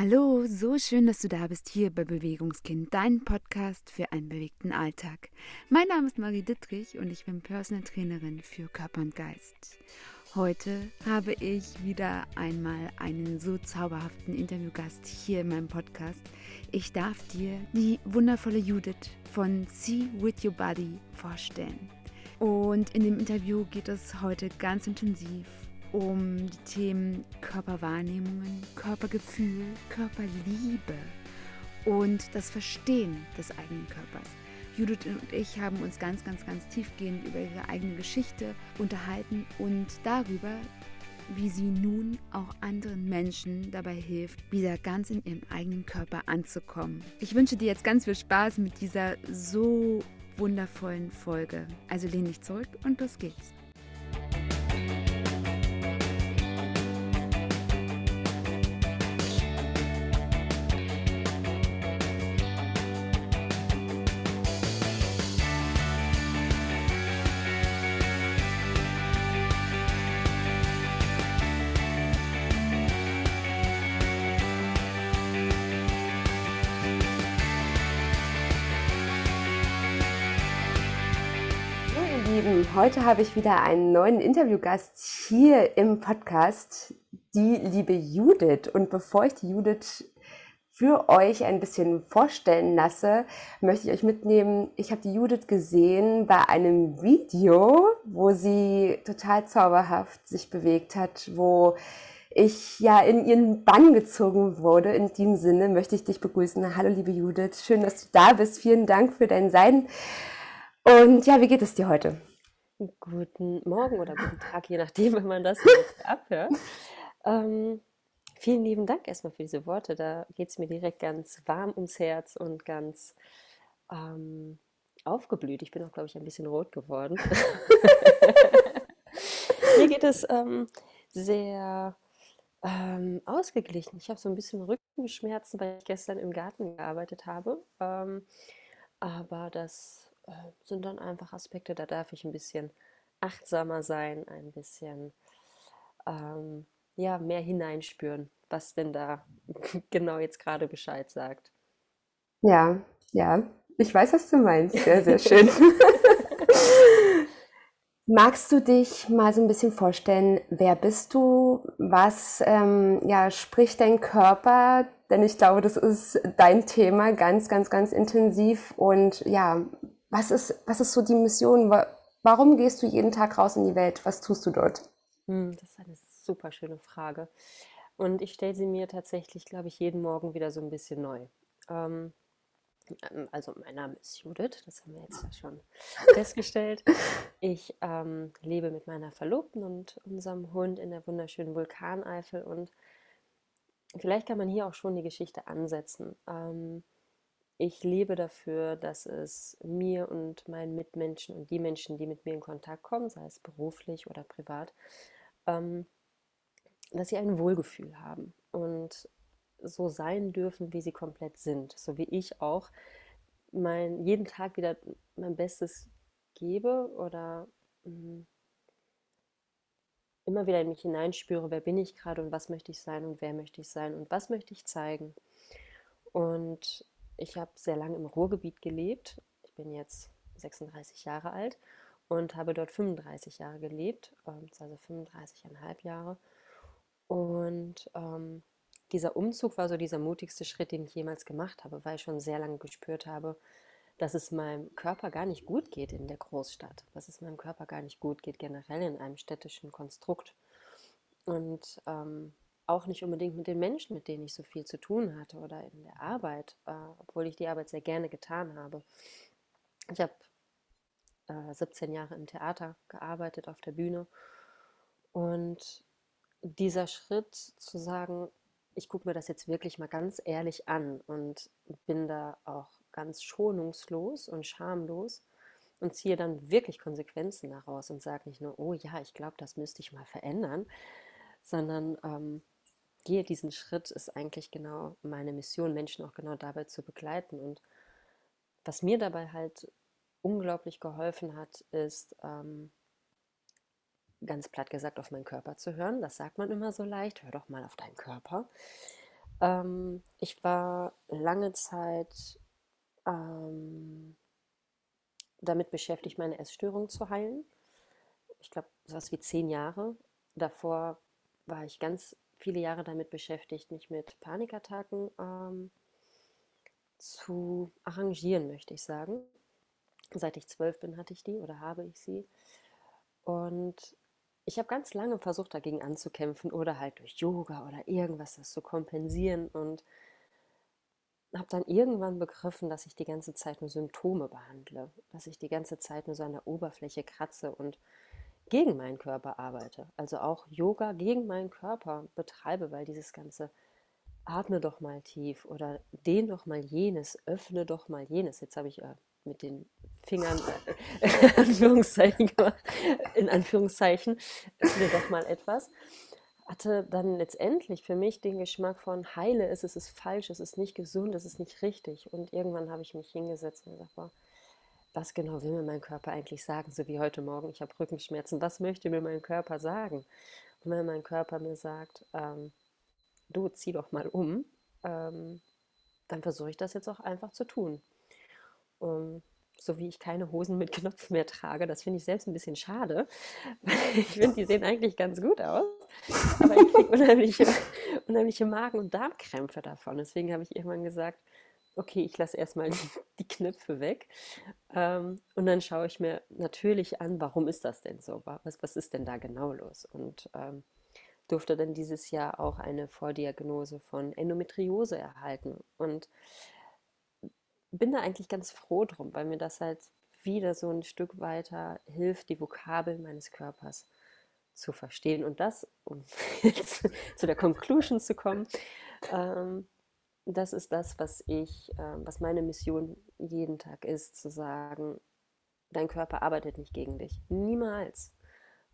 Hallo, so schön, dass du da bist hier bei Bewegungskind, dein Podcast für einen bewegten Alltag. Mein Name ist Marie Dittrich und ich bin Personal Trainerin für Körper und Geist. Heute habe ich wieder einmal einen so zauberhaften Interviewgast hier in meinem Podcast. Ich darf dir die wundervolle Judith von See With Your Body vorstellen. Und in dem Interview geht es heute ganz intensiv um die Themen Körperwahrnehmungen, Körpergefühl, Körperliebe und das Verstehen des eigenen Körpers. Judith und ich haben uns ganz, ganz, ganz tiefgehend über ihre eigene Geschichte unterhalten und darüber, wie sie nun auch anderen Menschen dabei hilft, wieder ganz in ihrem eigenen Körper anzukommen. Ich wünsche dir jetzt ganz viel Spaß mit dieser so wundervollen Folge. Also lehn dich zurück und los geht's. Heute habe ich wieder einen neuen Interviewgast hier im Podcast, die liebe Judith. Und bevor ich die Judith für euch ein bisschen vorstellen lasse, möchte ich euch mitnehmen. Ich habe die Judith gesehen bei einem Video, wo sie total zauberhaft sich bewegt hat, wo ich ja in ihren Bann gezogen wurde. In dem Sinne möchte ich dich begrüßen. Hallo liebe Judith, schön, dass du da bist. Vielen Dank für dein Sein. Und ja, wie geht es dir heute? Guten Morgen oder guten Tag, je nachdem, wenn man das jetzt abhört. Ähm, vielen lieben Dank erstmal für diese Worte. Da geht es mir direkt ganz warm ums Herz und ganz ähm, aufgeblüht. Ich bin auch, glaube ich, ein bisschen rot geworden. mir geht es ähm, sehr ähm, ausgeglichen. Ich habe so ein bisschen Rückenschmerzen, weil ich gestern im Garten gearbeitet habe. Ähm, aber das sind dann einfach Aspekte, da darf ich ein bisschen achtsamer sein, ein bisschen ähm, ja, mehr hineinspüren, was denn da genau jetzt gerade Bescheid sagt. Ja, ja, ich weiß, was du meinst. Sehr, sehr schön. Magst du dich mal so ein bisschen vorstellen, wer bist du? Was ähm, ja, spricht dein Körper? Denn ich glaube, das ist dein Thema ganz, ganz, ganz intensiv. Und ja, was ist, was ist so die Mission? Warum gehst du jeden Tag raus in die Welt? Was tust du dort? Hm, das ist eine super schöne Frage. Und ich stelle sie mir tatsächlich, glaube ich, jeden Morgen wieder so ein bisschen neu. Ähm, ähm also mein Name ist Judith, das haben wir jetzt ja schon festgestellt. Ich ähm, lebe mit meiner Verlobten und unserem Hund in der wunderschönen Vulkaneifel und vielleicht kann man hier auch schon die Geschichte ansetzen. Ähm, ich lebe dafür, dass es mir und meinen Mitmenschen und die Menschen, die mit mir in Kontakt kommen, sei es beruflich oder privat, ähm, dass sie ein Wohlgefühl haben und so sein dürfen, wie sie komplett sind. So wie ich auch mein, jeden Tag wieder mein Bestes gebe oder mh, mm, immer wieder in mich hineinspüre, wer bin ich gerade und was möchte ich sein und wer möchte ich sein und was möchte ich zeigen. Und ich habe sehr lange im Ruhrgebiet gelebt. Ich bin jetzt 36 Jahre alt und habe dort 35 Jahre gelebt, ähm, also 35,5 Jahre. Und ähm, dieser Umzug war so dieser mutigste Schritt, den ich jemals gemacht habe, weil ich schon sehr lange gespürt habe, dass es meinem Körper gar nicht gut geht in der Großstadt, dass es meinem Körper gar nicht gut geht generell in einem städtischen Konstrukt. Und ähm, auch nicht unbedingt mit den Menschen, mit denen ich so viel zu tun hatte oder in der Arbeit, äh, obwohl ich die Arbeit sehr gerne getan habe. Ich habe äh, 17 Jahre im Theater gearbeitet, auf der Bühne. Und dieser Schritt zu sagen, ich gucke mir das jetzt wirklich mal ganz ehrlich an und bin da auch ganz schonungslos und schamlos und ziehe dann wirklich Konsequenzen daraus und sage nicht nur, oh ja, ich glaube, das müsste ich mal verändern, sondern ähm, gehe diesen Schritt, ist eigentlich genau meine Mission, Menschen auch genau dabei zu begleiten. Und was mir dabei halt unglaublich geholfen hat, ist, ähm, ganz platt gesagt, auf meinen Körper zu hören. Das sagt man immer so leicht, hör doch mal auf deinen Körper. Ähm, ich war lange Zeit ähm, damit beschäftigt, meine Essstörung zu heilen. Ich glaube, sowas wie zehn Jahre. Davor war ich ganz viele Jahre damit beschäftigt, mich mit Panikattacken ähm, zu arrangieren, möchte ich sagen. Seit ich zwölf bin, hatte ich die oder habe ich sie. Und ich habe ganz lange versucht, dagegen anzukämpfen oder halt durch Yoga oder irgendwas das zu kompensieren und habe dann irgendwann begriffen, dass ich die ganze Zeit nur Symptome behandle, dass ich die ganze Zeit nur so an der Oberfläche kratze und gegen meinen Körper arbeite. Also auch Yoga gegen meinen Körper betreibe, weil dieses ganze atme doch mal tief oder dehn doch mal jenes, öffne doch mal jenes. Jetzt habe ich äh, mit den Fingern äh, in Anführungszeichen gemacht, in Anführungszeichen, öffne doch mal etwas hatte dann letztendlich für mich den Geschmack von heile ist, es ist falsch, es ist nicht gesund, es ist nicht richtig. Und irgendwann habe ich mich hingesetzt und gesagt, boah, was genau will mir mein Körper eigentlich sagen? So wie heute Morgen, ich habe Rückenschmerzen, was möchte mir mein Körper sagen? Und wenn mein Körper mir sagt, ähm, du zieh doch mal um, ähm, dann versuche ich das jetzt auch einfach zu tun. Um, so wie ich keine Hosen mit Knopf mehr trage. Das finde ich selbst ein bisschen schade, weil ich finde, die sehen eigentlich ganz gut aus. Aber ich kriege unheimliche, unheimliche Magen- und Darmkrämpfe davon. Deswegen habe ich irgendwann gesagt, okay, ich lasse erstmal die, die Knöpfe weg. Ähm, und dann schaue ich mir natürlich an, warum ist das denn so? Was, was ist denn da genau los? Und ähm, durfte dann dieses Jahr auch eine Vordiagnose von Endometriose erhalten. Und bin da eigentlich ganz froh drum, weil mir das halt wieder so ein Stück weiter hilft, die Vokabeln meines Körpers zu verstehen. Und das, um jetzt zu der Conclusion zu kommen, ähm, das ist das, was ich, äh, was meine Mission jeden Tag ist, zu sagen, dein Körper arbeitet nicht gegen dich. Niemals.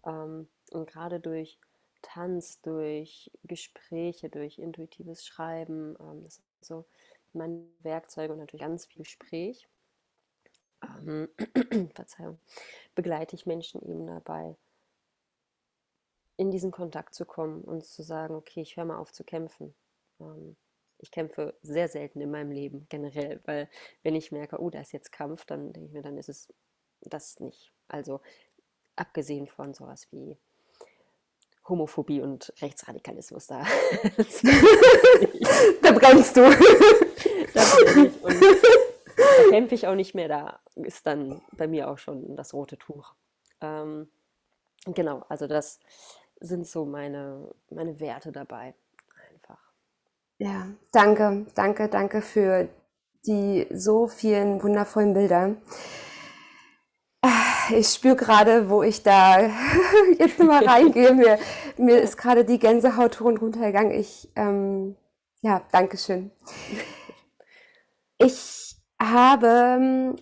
Ähm, und gerade durch Tanz, durch Gespräche, durch intuitives Schreiben, ähm, das ist so meine Werkzeuge und natürlich ganz viel Gespräch, ähm, Verzeihung, begleite ich Menschen eben dabei, in diesen Kontakt zu kommen und zu sagen, okay, ich höre mal auf zu kämpfen. Ähm, ich kämpfe sehr selten in meinem Leben generell, weil wenn ich merke, oh, da ist jetzt Kampf, dann denke ich mir, dann ist es das nicht. Also abgesehen von sowas wie Homophobie und Rechtsradikalismus da. da brennst du. Und da kämpfe ich auch nicht mehr, da ist dann bei mir auch schon das rote Tuch. Ähm, genau, also das sind so meine, meine Werte dabei. Ja, danke, danke, danke für die so vielen wundervollen Bilder. Ich spüre gerade, wo ich da jetzt nochmal reingehe. Mir, mir ist gerade die Gänsehaut runtergegangen. Ich, ähm, ja, danke schön. Ich habe ähm,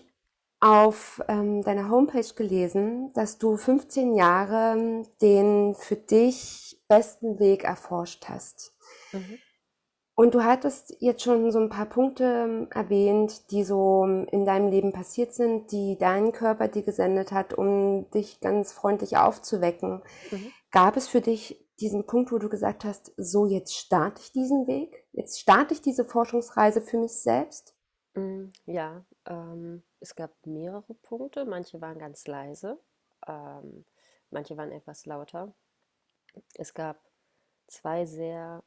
auf ähm, deiner Homepage gelesen, dass du 15 Jahre ähm, den für dich besten Weg erforscht hast. Mhm. Und du hattest jetzt schon so ein paar Punkte ähm, erwähnt, die so ähm, in deinem Leben passiert sind, die dein Körper dir gesendet hat, um dich ganz freundlich aufzuwecken. Mhm. Gab es für dich diesen Punkt, wo du gesagt hast, so jetzt starte ich diesen Weg, jetzt starte ich diese Forschungsreise für mich selbst? Mm, ja, ähm, es gab mehrere Punkte. Manche waren ganz leise, ähm, manche waren etwas lauter. Es gab zwei sehr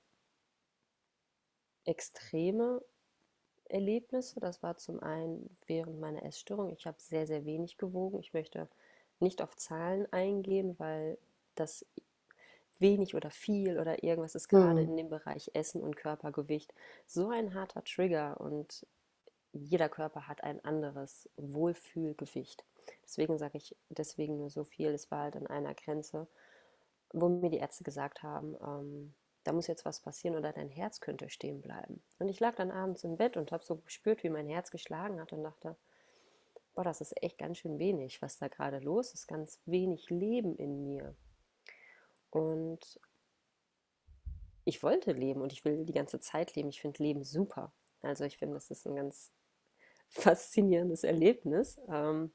extreme Erlebnisse. Das war zum einen während meiner Essstörung. Ich habe sehr, sehr wenig gewogen. Ich möchte nicht auf Zahlen eingehen, weil das wenig oder viel oder irgendwas ist gerade mhm. in dem Bereich Essen und Körpergewicht so ein harter Trigger und jeder Körper hat ein anderes Wohlfühlgewicht. Deswegen sage ich deswegen nur so viel. Es war halt an einer Grenze, wo mir die Ärzte gesagt haben, ähm, da muss jetzt was passieren oder dein Herz könnte stehen bleiben. Und ich lag dann abends im Bett und habe so gespürt, wie mein Herz geschlagen hat und dachte, boah, das ist echt ganz schön wenig, was da gerade los ist, ganz wenig Leben in mir. Und ich wollte leben und ich will die ganze Zeit leben. Ich finde Leben super. Also ich finde, das ist ein ganz faszinierendes Erlebnis. Ähm,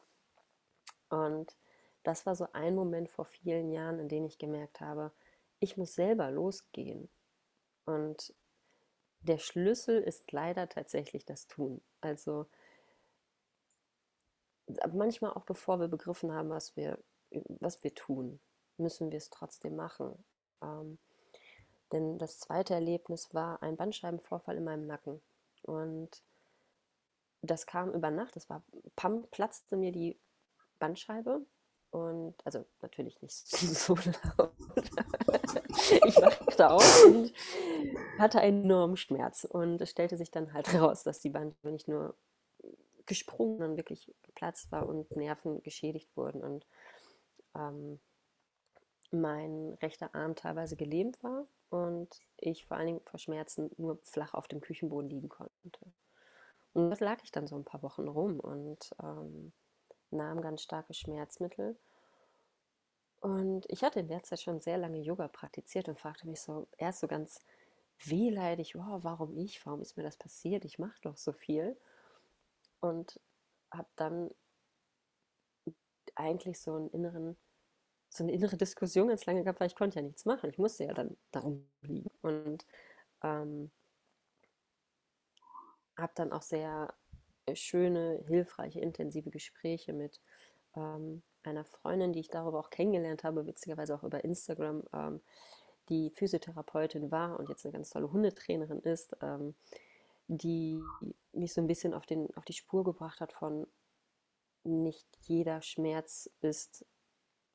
und das war so ein Moment vor vielen Jahren, in dem ich gemerkt habe, ich muss selber losgehen. Und der Schlüssel ist leider tatsächlich das Tun. Also manchmal auch bevor wir begriffen haben, was wir, was wir tun, müssen wir es trotzdem machen. Ähm, denn das zweite Erlebnis war ein Bandscheibenvorfall in meinem Nacken. Und das kam über Nacht, es war, pam, platzte mir die Bandscheibe und also natürlich nicht so laut. ich wachte auf und hatte einen enormen Schmerz. Und es stellte sich dann halt heraus, dass die Bandscheibe nicht nur gesprungen, sondern wirklich geplatzt war und Nerven geschädigt wurden. Und ähm, mein rechter Arm teilweise gelähmt war und ich vor allen Dingen vor Schmerzen nur flach auf dem Küchenboden liegen konnte. Und das lag ich dann so ein paar Wochen rum und ähm, nahm ganz starke Schmerzmittel. Und ich hatte in der Zeit schon sehr lange Yoga praktiziert und fragte mich so erst so ganz wehleidig, wow, warum ich? Warum ist mir das passiert? Ich mache doch so viel. Und habe dann eigentlich so einen inneren so eine innere Diskussion ganz lange gehabt, weil ich konnte ja nichts machen. Ich musste ja dann darum liegen. Und ähm, habe dann auch sehr schöne, hilfreiche, intensive Gespräche mit ähm, einer Freundin, die ich darüber auch kennengelernt habe, witzigerweise auch über Instagram, ähm, die Physiotherapeutin war und jetzt eine ganz tolle Hundetrainerin ist, ähm, die mich so ein bisschen auf, den, auf die Spur gebracht hat von nicht jeder Schmerz ist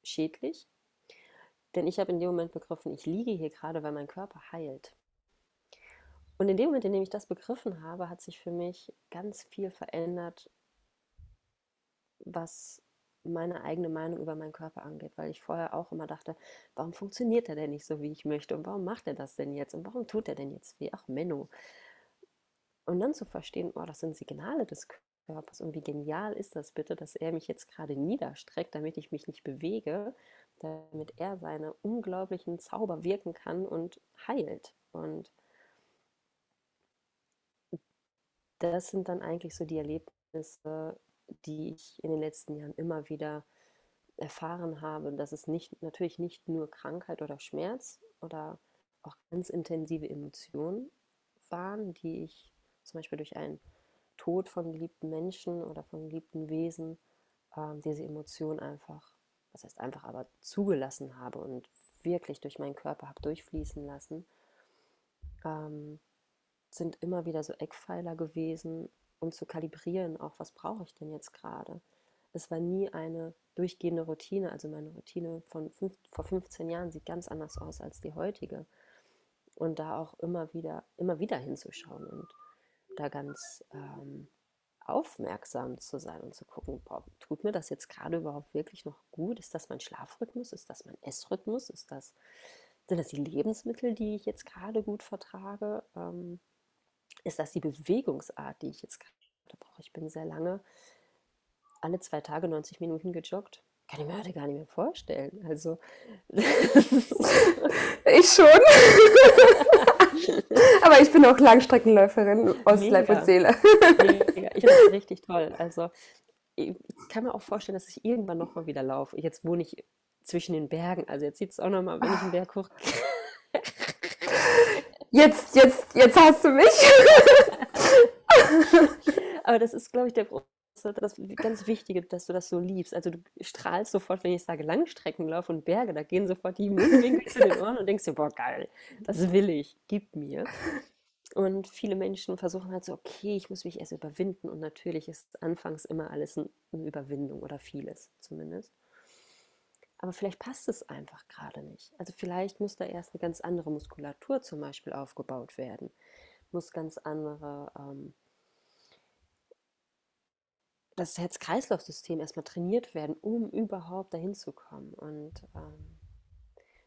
schädlich. Denn ich habe in dem Moment begriffen, ich liege hier gerade, weil mein Körper heilt. Und in dem Moment, in dem ich das begriffen habe, hat sich für mich ganz viel verändert, was meine eigene Meinung über meinen Körper angeht, weil ich vorher auch immer dachte, warum funktioniert er denn nicht so, wie ich möchte und warum macht er das denn jetzt und warum tut er denn jetzt weh? Ach, Menno. Und dann zu verstehen, oh, das sind Signale des Körpers. Und wie genial ist das bitte, dass er mich jetzt gerade niederstreckt, damit ich mich nicht bewege, damit er seine unglaublichen Zauber wirken kann und heilt. Und das sind dann eigentlich so die Erlebnisse, die ich in den letzten Jahren immer wieder erfahren habe, dass es nicht, natürlich nicht nur Krankheit oder Schmerz oder auch ganz intensive Emotionen waren, die ich zum Beispiel durch einen Tod von geliebten Menschen oder von geliebten Wesen ähm, diese Emotion einfach, was heißt einfach, aber zugelassen habe und wirklich durch meinen Körper habe durchfließen lassen, ähm, sind immer wieder so Eckpfeiler gewesen, um zu kalibrieren, auch was brauche ich denn jetzt gerade. Es war nie eine durchgehende Routine, also meine Routine von fünf, vor 15 Jahren sieht ganz anders aus als die heutige. Und da auch immer wieder, immer wieder hinzuschauen und da ganz ähm, aufmerksam zu sein und zu gucken, boah, tut mir das jetzt gerade überhaupt wirklich noch gut? Ist das mein Schlafrhythmus? Ist das mein Essrhythmus? Ist das, sind das die Lebensmittel, die ich jetzt gerade gut vertrage? Ähm, ist das die Bewegungsart, die ich jetzt gerade brauche? Ich bin sehr lange, alle zwei Tage 90 Minuten gejoggt. Kann ich mir heute gar nicht mehr vorstellen. Also. ich schon. Aber ich bin auch Langstreckenläuferin aus Mega. Leib und Seele. Mega. Ich finde das richtig toll. Also ich kann mir auch vorstellen, dass ich irgendwann noch mal wieder laufe. Jetzt wohne ich zwischen den Bergen. Also jetzt sieht es auch noch mal, wenn ich einen Berg hoch. Jetzt, jetzt, jetzt hast du mich. Aber das ist, glaube ich, der große das ganz Wichtige, dass du das so liebst. Also du strahlst sofort, wenn ich sage Langstreckenlauf und Berge, da gehen sofort die Mundwinkel zu den Ohren und denkst dir, boah, geil, das will ich, gib mir. Und viele Menschen versuchen halt so, okay, ich muss mich erst überwinden. Und natürlich ist anfangs immer alles eine Überwindung oder vieles zumindest. Aber vielleicht passt es einfach gerade nicht. Also vielleicht muss da erst eine ganz andere Muskulatur zum Beispiel aufgebaut werden. Muss ganz andere ähm, das Herz-Kreislauf-System erstmal trainiert werden, um überhaupt dahin zu kommen. Und ähm,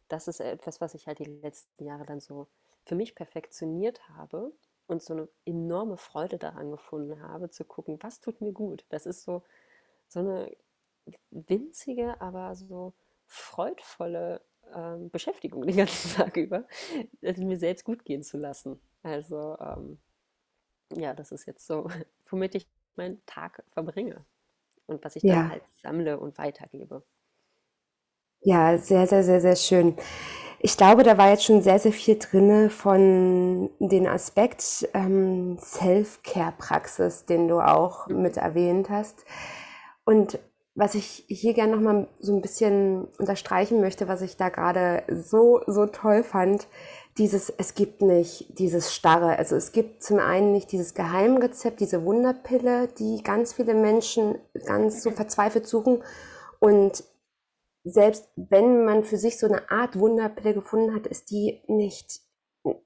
das ist etwas, was ich halt die letzten Jahre dann so für mich perfektioniert habe und so eine enorme Freude daran gefunden habe, zu gucken, was tut mir gut. Das ist so, so eine winzige, aber so freudvolle ähm, Beschäftigung den ganzen Tag über, es mir selbst gut gehen zu lassen. Also ähm, ja, das ist jetzt so, womit ich meinen Tag verbringe und was ich ja. dann halt sammle und weitergebe. Ja, sehr, sehr, sehr, sehr schön. ich glaube, da war jetzt schon sehr, sehr viel drin von den Aspekt ähm, Self-Care-Praxis, den du auch mit erwähnt hast. Und was ich hier gerne nochmal so ein bisschen unterstreichen möchte, was ich da gerade so, so toll fand, dieses, es gibt nicht dieses Starre. Also es gibt zum einen nicht dieses Geheimrezept, diese Wunderpille, die ganz viele Menschen ganz so verzweifelt suchen. Und selbst wenn man für sich so eine Art Wunderpille gefunden hat, ist die nicht,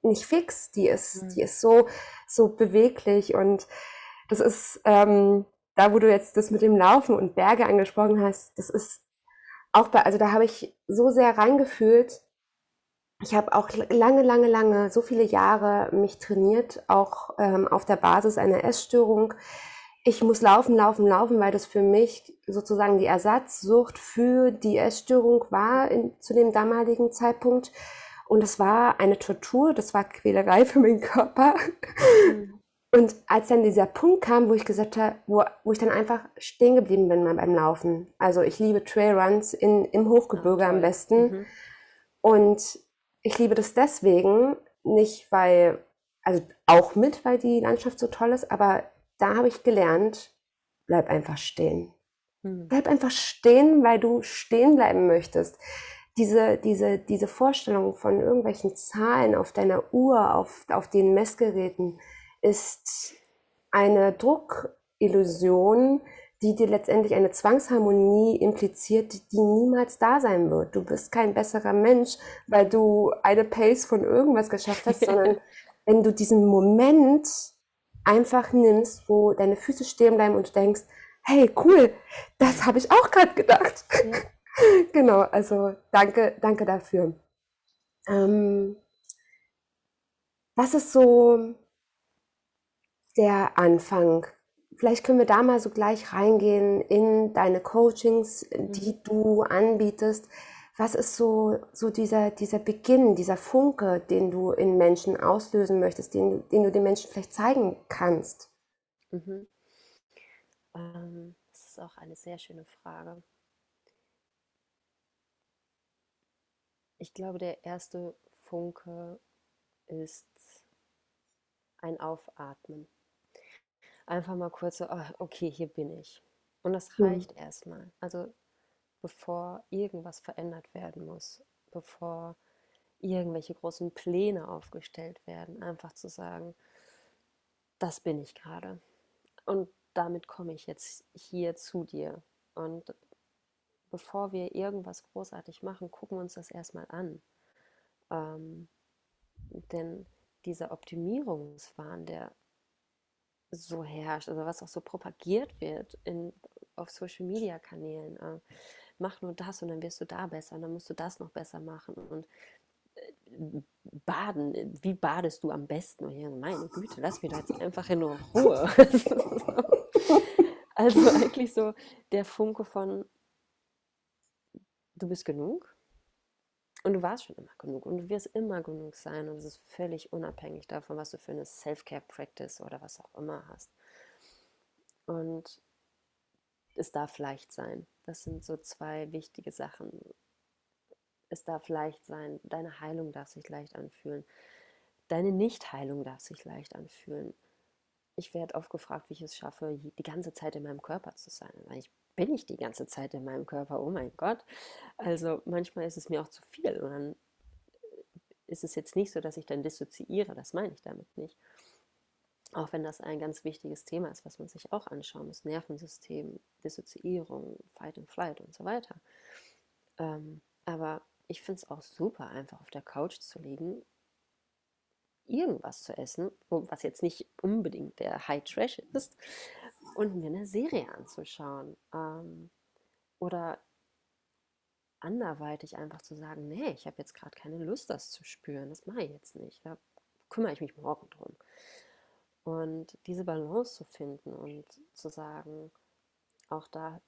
nicht fix. Die ist, mhm. die ist so, so beweglich und das ist, ähm, da wo du jetzt das mit dem Laufen und Berge angesprochen hast, das ist auch bei, also da habe ich so sehr reingefühlt. Ich habe auch lange, lange, lange, so viele Jahre mich trainiert, auch ähm, auf der Basis einer Essstörung ich muss laufen, laufen, laufen, weil das für mich sozusagen die Ersatzsucht für die Essstörung war in, zu dem damaligen Zeitpunkt. Und es war eine Tortur, das war Quälerei für meinen Körper. Mhm. Und als dann dieser Punkt kam, wo ich gesagt habe, wo, wo ich dann einfach stehen geblieben bin beim Laufen. Also ich liebe Trailruns in, im Hochgebirge oh, am besten. Mhm. Und ich liebe das deswegen, nicht weil, also auch mit, weil die Landschaft so toll ist, aber da habe ich gelernt, bleib einfach stehen. Hm. Bleib einfach stehen, weil du stehen bleiben möchtest. Diese, diese, diese Vorstellung von irgendwelchen Zahlen auf deiner Uhr, auf, auf den Messgeräten, ist eine Druckillusion, die dir letztendlich eine Zwangsharmonie impliziert, die niemals da sein wird. Du bist kein besserer Mensch, weil du eine Pace von irgendwas geschafft hast, sondern wenn du diesen Moment einfach nimmst, wo deine Füße stehen bleiben und du denkst, hey, cool, das habe ich auch gerade gedacht. Ja. genau, also danke, danke dafür. Ähm, was ist so der Anfang? Vielleicht können wir da mal so gleich reingehen in deine Coachings, die mhm. du anbietest was ist so, so dieser, dieser Beginn, dieser Funke, den du in Menschen auslösen möchtest, den, den du den Menschen vielleicht zeigen kannst? Mhm. Ähm, das ist auch eine sehr schöne Frage. Ich glaube, der erste Funke ist ein Aufatmen. Einfach mal kurz so, oh, okay, hier bin ich. Und das hm. reicht hm. erstmal. Also bevor irgendwas verändert werden muss, bevor irgendwelche großen Pläne aufgestellt werden, einfach zu sagen, das bin ich gerade. Und damit komme ich jetzt hier zu dir. Und bevor wir irgendwas großartig machen, gucken wir uns das erstmal an. Ähm, denn dieser Optimierungswahn, der so herrscht, also was auch so propagiert wird in, auf Social-Media-Kanälen, äh, mach nur das und dann wirst du da besser und dann musst du das noch besser machen und äh, baden, wie badest du am besten? Und ich, meine Güte, lass mich da jetzt einfach in Ruhe. also eigentlich so der Funke von, du bist genug und du warst schon immer genug und du wirst immer genug sein und es ist völlig unabhängig davon, was du für eine Self-Care-Practice oder was auch immer hast. Und es darf leicht sein. Das sind so zwei wichtige Sachen. Es darf leicht sein, deine Heilung darf sich leicht anfühlen. Deine Nichtheilung darf sich leicht anfühlen. Ich werde oft gefragt, wie ich es schaffe, die ganze Zeit in meinem Körper zu sein. Ich bin nicht die ganze Zeit in meinem Körper, oh mein Gott. Also manchmal ist es mir auch zu viel. Und dann ist es jetzt nicht so, dass ich dann dissoziiere, das meine ich damit nicht. Auch wenn das ein ganz wichtiges Thema ist, was man sich auch anschauen muss. Nervensystem, Dissoziierung, Fight and Flight und so weiter. Ähm, aber ich finde es auch super, einfach auf der Couch zu liegen, irgendwas zu essen, was jetzt nicht unbedingt der High Trash ist, und mir eine Serie anzuschauen. Ähm, oder anderweitig einfach zu sagen, nee, ich habe jetzt gerade keine Lust, das zu spüren. Das mache ich jetzt nicht. Da kümmere ich mich morgen drum. Und diese Balance zu finden und zu sagen, auch da,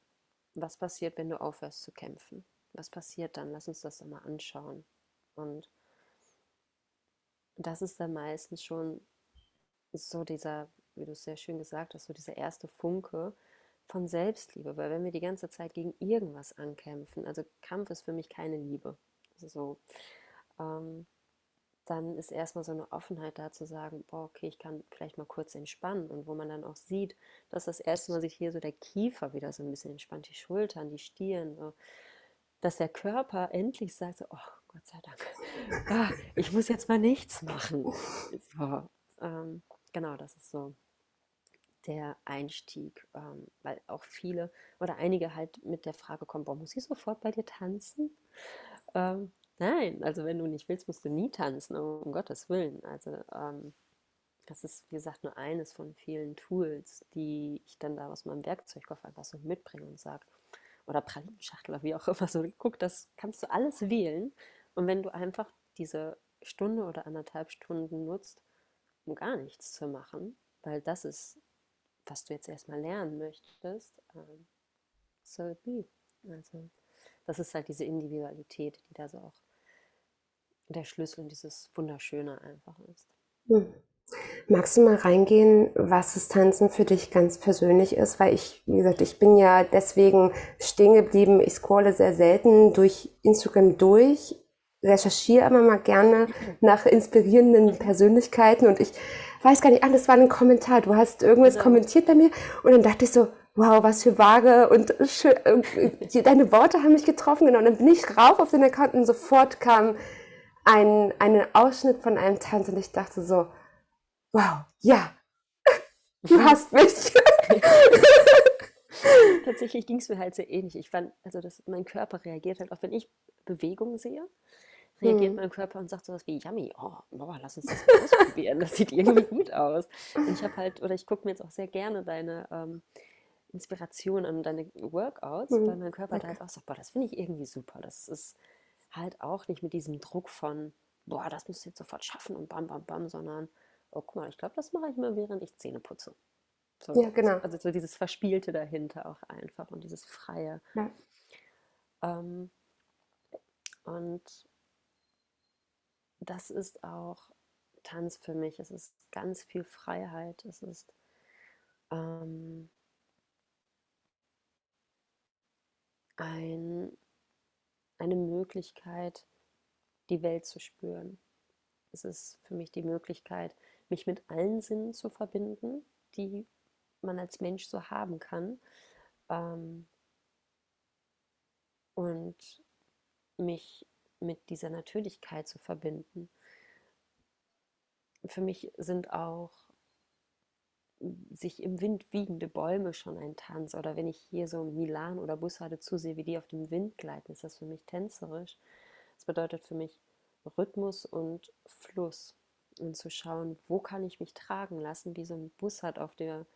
was passiert, wenn du aufhörst zu kämpfen? Was passiert dann? Lass uns das doch mal anschauen. Und das ist dann meistens schon so dieser, wie du es sehr schön gesagt hast, so dieser erste Funke von Selbstliebe. Weil wenn wir die ganze Zeit gegen irgendwas ankämpfen, also Kampf ist für mich keine Liebe. So, ähm, dann ist erstmal so eine Offenheit da zu sagen, boah, okay, ich kann vielleicht mal kurz entspannen und wo man dann auch sieht, dass das erste Mal sich hier so der Kiefer wieder so ein bisschen entspannt, die Schultern, die Stirn, so, dass der Körper endlich sagt, so, oh, Gott sei Dank, ah, ich muss jetzt mal nichts machen. So, ähm, genau, das ist so der Einstieg, ähm, weil auch viele oder einige halt mit der Frage kommen, boah, muss ich sofort bei dir tanzen? Ähm, Nein, also wenn du nicht willst, musst du nie tanzen, um Gottes Willen. Also ähm, das ist, wie gesagt, nur eines von vielen Tools, die ich dann da aus meinem Werkzeugkoffer einfach so mitbringe und sage, oder Pralinenschachtel oder wie auch immer, so guck, das kannst du alles wählen. Und wenn du einfach diese Stunde oder anderthalb Stunden nutzt, um gar nichts zu machen, weil das ist, was du jetzt erstmal lernen möchtest, ähm, so it be. Also das ist halt diese Individualität, die da so auch der Schlüssel und dieses Wunderschöne einfach ist. Hm. Magst du mal reingehen, was das Tanzen für dich ganz persönlich ist? Weil ich, wie gesagt, ich bin ja deswegen stehen geblieben. Ich scrolle sehr selten durch Instagram durch, recherchiere immer mal gerne nach inspirierenden Persönlichkeiten und ich weiß gar nicht, ah, das war ein Kommentar. Du hast irgendwas genau. kommentiert bei mir und dann dachte ich so, wow, was für vage und schön, deine Worte haben mich getroffen, genau. Und dann bin ich rauf auf den Account und sofort kam ein, einen Ausschnitt von einem Tanz und ich dachte so, wow, ja, du hast mich. Tatsächlich ging es mir halt sehr ähnlich. Ich fand, also das, mein Körper reagiert halt auch, wenn ich Bewegung sehe, reagiert hm. mein Körper und sagt sowas wie, yummy, oh, boah, lass uns das mal ausprobieren, das sieht irgendwie gut aus. Und ich habe halt, oder ich gucke mir jetzt auch sehr gerne deine ähm, Inspiration an deine Workouts, hm. weil mein Körper da halt auch sagt, boah, das finde ich irgendwie super, das ist halt auch nicht mit diesem Druck von, boah, das musst du jetzt sofort schaffen und bam, bam, bam, sondern, oh, guck mal, ich glaube, das mache ich mal, während ich Zähne putze. So, ja, genau. Also so dieses Verspielte dahinter auch einfach und dieses Freie. Ja. Ähm, und das ist auch Tanz für mich. Es ist ganz viel Freiheit. Es ist ähm, ein eine Möglichkeit, die Welt zu spüren. Es ist für mich die Möglichkeit, mich mit allen Sinnen zu verbinden, die man als Mensch so haben kann. Ähm, und mich mit dieser Natürlichkeit zu verbinden. Für mich sind auch sich im Wind wiegende Bäume schon ein Tanz. Oder wenn ich hier so Milan oder Bussarde zusehe, wie die auf dem Wind gleiten, ist das für mich tänzerisch. Das bedeutet für mich Rhythmus und Fluss. Und zu schauen, wo kann ich mich tragen lassen, wie so ein Bussard auf der,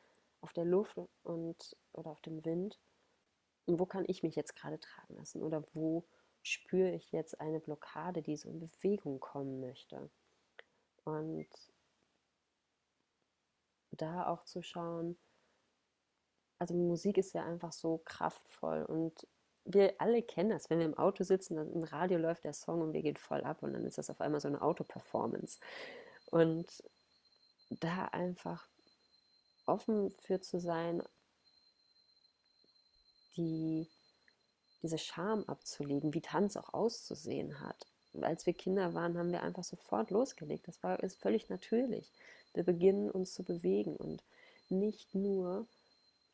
auf der Luft und, oder auf dem Wind. Und wo kann ich mich jetzt gerade tragen lassen? Oder wo spüre ich jetzt eine Blockade, die so in Bewegung kommen möchte? Und da auch zu schauen, also Musik ist ja einfach so kraftvoll und wir alle kennen das, wenn wir im Auto sitzen, dann im Radio läuft der Song und wir gehen voll ab und dann ist das auf einmal so eine Autoperformance. Und da einfach offen für zu sein, die, diese Scham abzulegen, wie Tanz auch auszusehen hat. Als wir Kinder waren, haben wir einfach sofort losgelegt. Das war ist völlig natürlich. Wir beginnen uns zu bewegen und nicht nur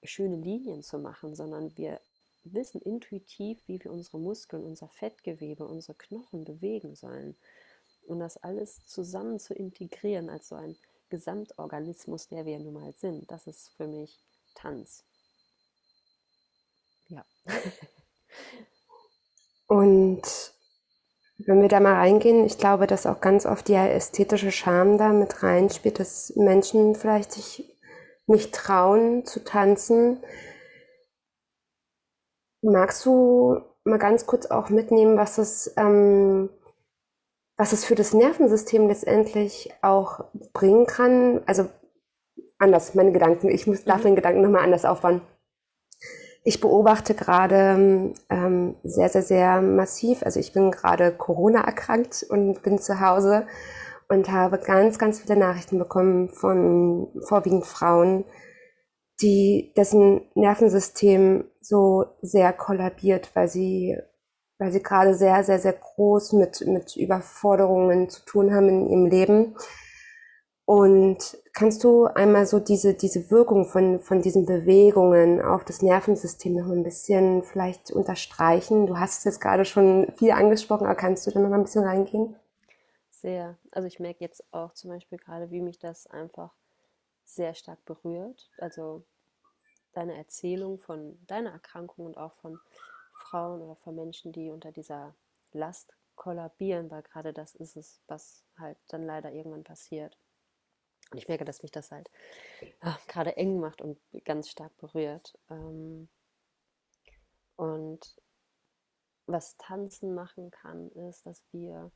schöne Linien zu machen, sondern wir wissen intuitiv, wie wir unsere Muskeln, unser Fettgewebe, unsere Knochen bewegen sollen. Und das alles zusammen zu integrieren als so ein Gesamtorganismus, der wir nun mal sind, das ist für mich Tanz. Ja. Und wenn wir da mal reingehen, ich glaube, dass auch ganz oft die ästhetische Scham da mit reinspielt, dass Menschen vielleicht sich nicht trauen zu tanzen. Magst du mal ganz kurz auch mitnehmen, was es, ähm, was es für das Nervensystem letztendlich auch bringen kann? Also anders, meine Gedanken, ich muss dafür mhm. den Gedanken nochmal anders aufbauen. Ich beobachte gerade ähm, sehr, sehr, sehr massiv. Also ich bin gerade Corona erkrankt und bin zu Hause und habe ganz, ganz viele Nachrichten bekommen von vorwiegend Frauen, die dessen Nervensystem so sehr kollabiert, weil sie weil sie gerade sehr, sehr, sehr groß mit, mit Überforderungen zu tun haben in ihrem Leben. Und kannst du einmal so diese, diese Wirkung von, von diesen Bewegungen auf das Nervensystem noch ein bisschen vielleicht unterstreichen? Du hast es jetzt gerade schon viel angesprochen, aber kannst du da noch ein bisschen reingehen? Sehr. Also ich merke jetzt auch zum Beispiel gerade, wie mich das einfach sehr stark berührt. Also deine Erzählung von deiner Erkrankung und auch von Frauen oder von Menschen, die unter dieser Last kollabieren, weil gerade das ist es, was halt dann leider irgendwann passiert. Und ich merke, dass mich das halt ach, gerade eng macht und ganz stark berührt. Ähm, und was Tanzen machen kann, ist, dass wir,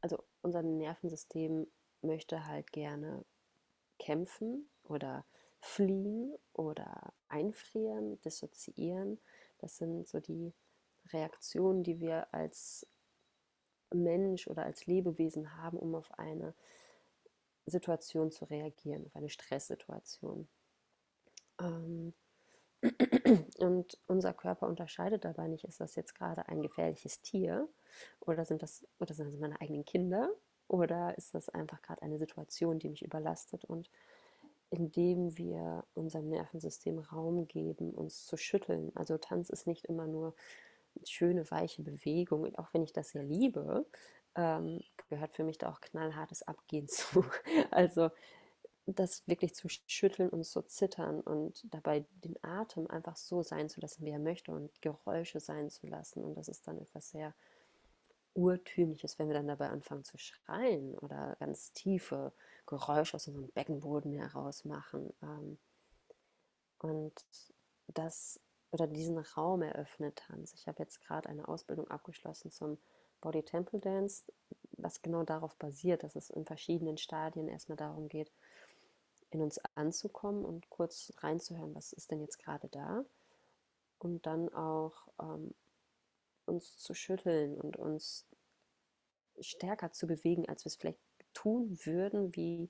also unser Nervensystem möchte halt gerne kämpfen oder fliehen oder einfrieren, dissoziieren. Das sind so die Reaktionen, die wir als Mensch oder als Lebewesen haben, um auf eine Situation zu reagieren, auf eine Stresssituation. Ähm, und unser Körper unterscheidet dabei nicht, ist das jetzt gerade ein gefährliches Tier oder sind das, oder sind das meine eigenen Kinder oder ist das einfach gerade eine Situation, die mich überlastet und indem wir unserem Nervensystem Raum geben, uns zu schütteln. Also Tanz ist nicht immer nur schöne, weiche Bewegung, und auch wenn ich das sehr liebe, ähm, gehört für mich da auch knallhartes Abgehen zu. Also das wirklich zu schütteln und zu zittern und dabei den Atem einfach so sein zu lassen, wie er möchte und Geräusche sein zu lassen. Und das ist dann etwas sehr Urtümliches, wenn wir dann dabei anfangen zu schreien oder ganz tiefe Geräusche aus unserem Beckenboden heraus machen. Ähm, und das oder diesen Raum eröffnet Tanz. Ich habe jetzt gerade eine Ausbildung abgeschlossen zum Body Temple Dance, was genau darauf basiert, dass es in verschiedenen Stadien erstmal darum geht, in uns anzukommen und kurz reinzuhören, was ist denn jetzt gerade da. Und dann auch ähm, uns zu schütteln und uns stärker zu bewegen, als wir es vielleicht tun würden, wie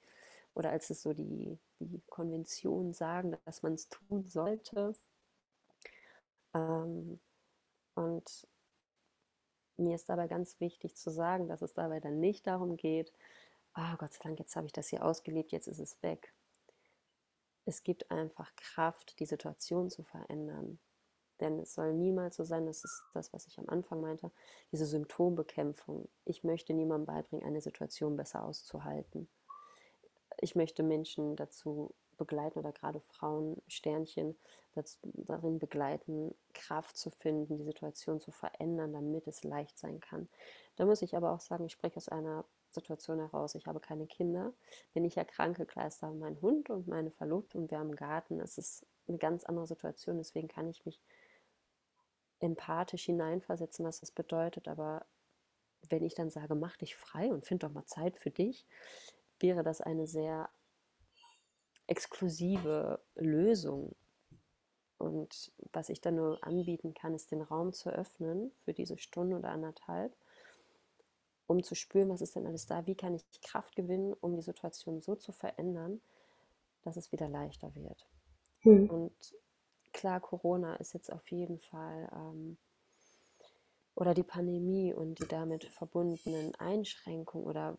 oder als es so die, die Konventionen sagen, dass man es tun sollte. Ähm, und mir ist dabei ganz wichtig zu sagen, dass es dabei dann nicht darum geht, oh Gott sei Dank, jetzt habe ich das hier ausgelebt, jetzt ist es weg. Es gibt einfach Kraft, die Situation zu verändern. Denn es soll niemals so sein, das ist das, was ich am Anfang meinte, diese Symptombekämpfung. Ich möchte niemandem beibringen, eine Situation besser auszuhalten. Ich möchte Menschen dazu begleiten oder gerade Frauen, Sternchen, dazu, darin begleiten, Kraft zu finden, die Situation zu verändern, damit es leicht sein kann. Da muss ich aber auch sagen, ich spreche aus einer Situation heraus. Ich habe keine Kinder. Wenn ich erkranke, klar ist da mein Hund und meine Verlobte und wir haben einen Garten. Es ist eine ganz andere Situation, deswegen kann ich mich empathisch hineinversetzen, was das bedeutet. Aber wenn ich dann sage, mach dich frei und find doch mal Zeit für dich, wäre das eine sehr exklusive Lösung. Und was ich dann nur anbieten kann, ist den Raum zu öffnen für diese Stunde oder anderthalb, um zu spüren, was ist denn alles da, wie kann ich Kraft gewinnen, um die Situation so zu verändern, dass es wieder leichter wird. Mhm. Und klar, Corona ist jetzt auf jeden Fall, ähm, oder die Pandemie und die damit verbundenen Einschränkungen oder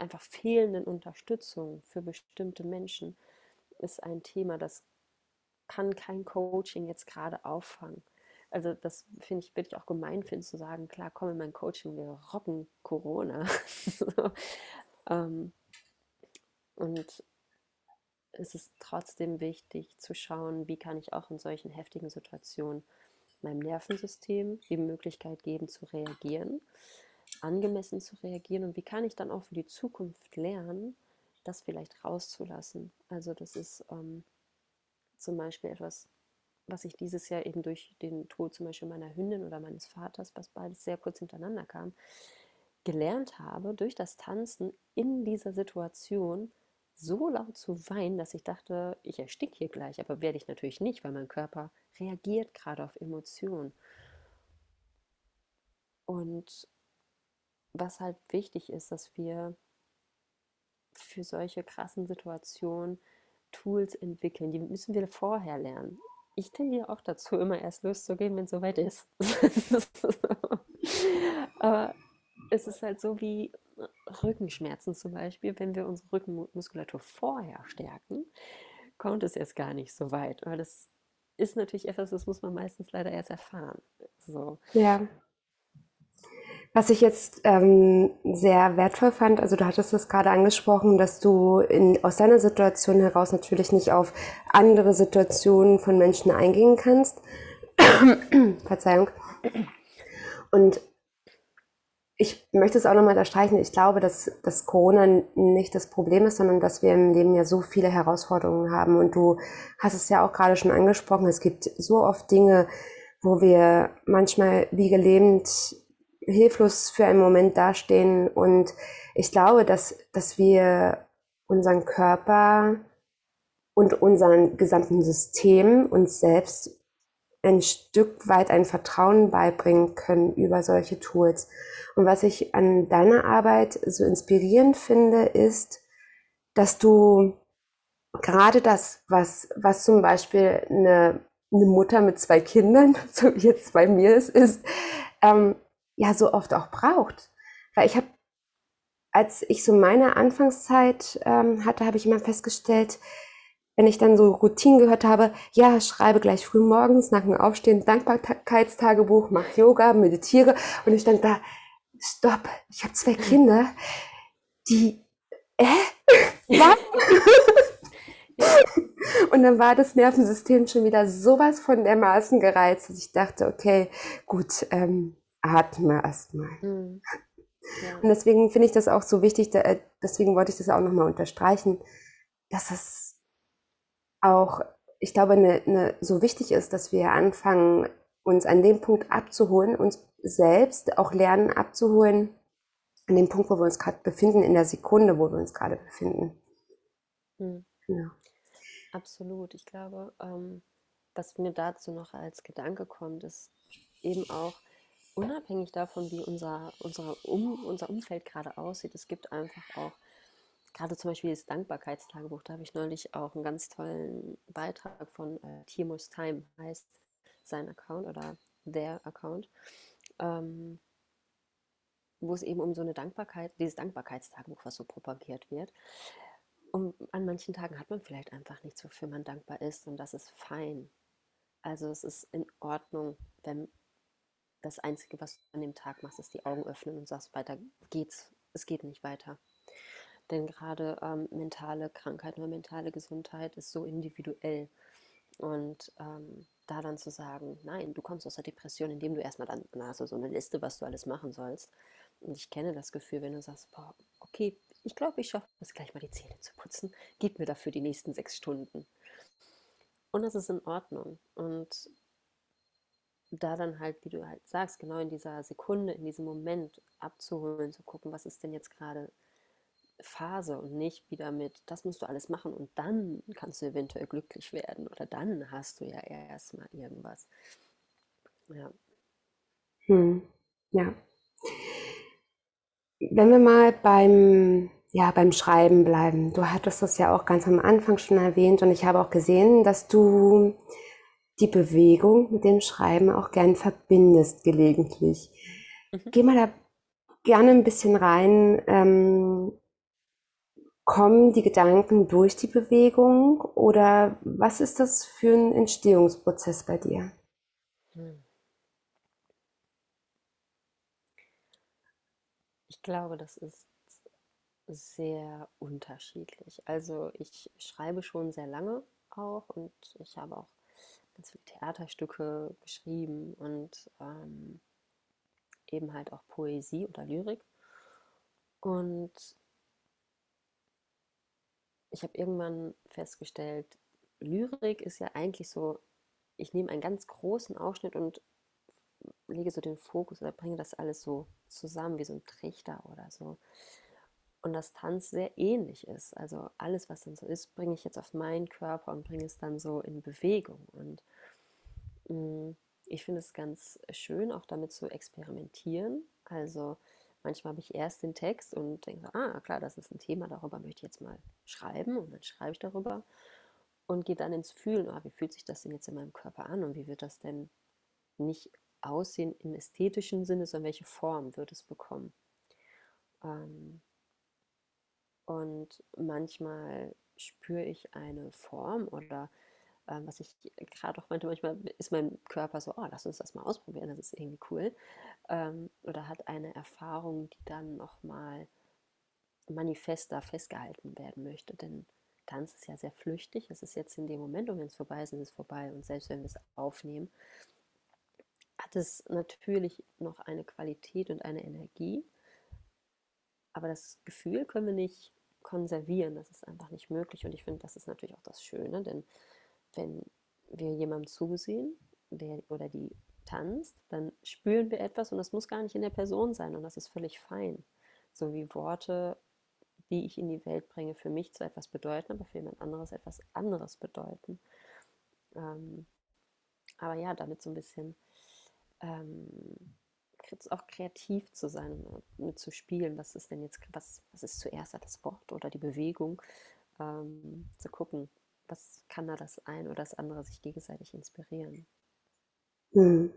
einfach fehlenden Unterstützung für bestimmte Menschen ist ein Thema, das kann kein Coaching jetzt gerade auffangen. Also das finde ich, würde ich auch gemein finden zu sagen, klar, komm in mein Coaching, wir rocken Corona. so, ähm, und es ist trotzdem wichtig zu schauen, wie kann ich auch in solchen heftigen Situationen meinem Nervensystem die Möglichkeit geben zu reagieren, angemessen zu reagieren und wie kann ich dann auch für die Zukunft lernen, das vielleicht rauszulassen. Also das ist ähm, zum Beispiel etwas, was ich dieses Jahr eben durch den Tod zum Beispiel meiner Hündin oder meines Vaters, was beides sehr kurz hintereinander kam, gelernt habe, durch das Tanzen in dieser Situation so laut zu weinen, dass ich dachte, ich ersticke hier gleich, aber werde ich natürlich nicht, weil mein Körper reagiert gerade auf Emotionen. Und was halt wichtig ist, dass wir für solche krassen Situationen Tools entwickeln. Die müssen wir vorher lernen. ich tendiere auch dazu, immer erst loszugehen, wenn es soweit ist. Aber es ist halt so wie Rückenschmerzen zum Beispiel. Wenn wir unsere Rückenmuskulatur vorher stärken, kommt es jetzt gar nicht so weit. Weil das ist natürlich etwas, das muss man meistens leider erst erfahren. So. Ja. Was ich jetzt ähm, sehr wertvoll fand, also du hattest es gerade angesprochen, dass du in, aus deiner Situation heraus natürlich nicht auf andere Situationen von Menschen eingehen kannst. Verzeihung. Und ich möchte es auch nochmal unterstreichen. Ich glaube, dass, dass Corona nicht das Problem ist, sondern dass wir im Leben ja so viele Herausforderungen haben. Und du hast es ja auch gerade schon angesprochen. Es gibt so oft Dinge, wo wir manchmal wie gelähmt hilflos für einen Moment dastehen. Und ich glaube, dass, dass wir unseren Körper und unseren gesamten System uns selbst ein Stück weit ein Vertrauen beibringen können über solche Tools. Und was ich an deiner Arbeit so inspirierend finde, ist, dass du gerade das, was, was zum Beispiel eine, eine Mutter mit zwei Kindern, so wie jetzt bei mir es ist, ähm, ja so oft auch braucht. Weil ich habe, als ich so meine Anfangszeit ähm, hatte, habe ich immer festgestellt, wenn ich dann so Routinen gehört habe, ja, schreibe gleich früh morgens nach dem Aufstehen Dankbarkeitstagebuch, mach Yoga, meditiere und ich dann da, stopp, ich habe zwei Kinder, die, äh, was? Und dann war das Nervensystem schon wieder sowas von dermaßen gereizt, dass ich dachte, okay, gut, ähm, atme erstmal. Mhm. Ja. Und deswegen finde ich das auch so wichtig, da, äh, deswegen wollte ich das auch nochmal unterstreichen, dass es auch, ich glaube, ne, ne, so wichtig ist, dass wir anfangen, uns an dem Punkt abzuholen, uns selbst auch lernen abzuholen, an dem Punkt, wo wir uns gerade befinden, in der Sekunde, wo wir uns gerade befinden. Hm. Ja. Absolut. Ich glaube, ähm, was mir dazu noch als Gedanke kommt, ist eben auch, unabhängig davon, wie unser, unser, um, unser Umfeld gerade aussieht, es gibt einfach auch gerade zum Beispiel das Dankbarkeitstagebuch, da habe ich neulich auch einen ganz tollen Beitrag von äh, Timos Time, heißt sein Account oder der Account, ähm, wo es eben um so eine Dankbarkeit, dieses Dankbarkeitstagebuch, was so propagiert wird. Und an manchen Tagen hat man vielleicht einfach nichts, wofür man dankbar ist und das ist fein. Also es ist in Ordnung, wenn das Einzige, was du an dem Tag machst, ist die Augen öffnen und sagst, weiter geht's, es geht nicht weiter. Denn gerade ähm, mentale Krankheit oder mentale Gesundheit ist so individuell. Und ähm, da dann zu sagen, nein, du kommst aus der Depression, indem du erstmal dann, hast du so eine Liste, was du alles machen sollst. Und ich kenne das Gefühl, wenn du sagst, boah, okay, ich glaube, ich schaffe es gleich mal die Zähne zu putzen, gib mir dafür die nächsten sechs Stunden. Und das ist in Ordnung. Und da dann halt, wie du halt sagst, genau in dieser Sekunde, in diesem Moment abzuholen, zu gucken, was ist denn jetzt gerade Phase und nicht wieder mit, das musst du alles machen und dann kannst du eventuell glücklich werden oder dann hast du ja erstmal irgendwas. Ja. Hm. Ja. Wenn wir mal beim, ja, beim Schreiben bleiben. Du hattest das ja auch ganz am Anfang schon erwähnt und ich habe auch gesehen, dass du die Bewegung mit dem Schreiben auch gern verbindest gelegentlich. Mhm. Geh mal da gerne ein bisschen rein. Ähm, Kommen die Gedanken durch die Bewegung oder was ist das für ein Entstehungsprozess bei dir? Hm. Ich glaube, das ist sehr unterschiedlich. Also ich schreibe schon sehr lange auch und ich habe auch ganz viele Theaterstücke geschrieben und ähm, eben halt auch Poesie oder Lyrik. Und ich habe irgendwann festgestellt, Lyrik ist ja eigentlich so, ich nehme einen ganz großen Ausschnitt und lege so den Fokus oder bringe das alles so zusammen wie so ein Trichter oder so. Und das Tanz sehr ähnlich ist. Also alles, was dann so ist, bringe ich jetzt auf meinen Körper und bringe es dann so in Bewegung. Und ich finde es ganz schön, auch damit zu experimentieren. Also Manchmal habe ich erst den Text und denke, ah, klar, das ist ein Thema, darüber möchte ich jetzt mal schreiben und dann schreibe ich darüber. und gehe dann ins Fühlen, oh, wie fühlt sich das denn jetzt in meinem Körper an und wie wird das denn nicht aussehen im ästhetischen Sinne, sondern welche Form wird es bekommen. Ähm, und manchmal spüre ich eine Form oder ähm, was ich gerade auch meinte, manchmal ist mein Körper so, oh, lass uns das mal ausprobieren, das ist irgendwie cool. Ähm, oder hat eine Erfahrung, die dann nochmal manifester festgehalten werden möchte. Denn Tanz ist ja sehr flüchtig, es ist jetzt in dem Moment und wenn es vorbei ist, ist es vorbei. Und selbst wenn wir es aufnehmen, hat es natürlich noch eine Qualität und eine Energie. Aber das Gefühl können wir nicht konservieren, das ist einfach nicht möglich. Und ich finde, das ist natürlich auch das Schöne, denn wenn wir jemandem zusehen, der oder die tanzt, dann spüren wir etwas und das muss gar nicht in der Person sein und das ist völlig fein. So wie Worte, die ich in die Welt bringe, für mich zwar etwas bedeuten, aber für jemand anderes etwas anderes bedeuten. Ähm, aber ja, damit so ein bisschen ähm, auch kreativ zu sein, mit zu spielen, was ist denn jetzt, was, was ist zuerst das Wort oder die Bewegung, ähm, zu gucken, was kann da das ein oder das andere sich gegenseitig inspirieren. Hm.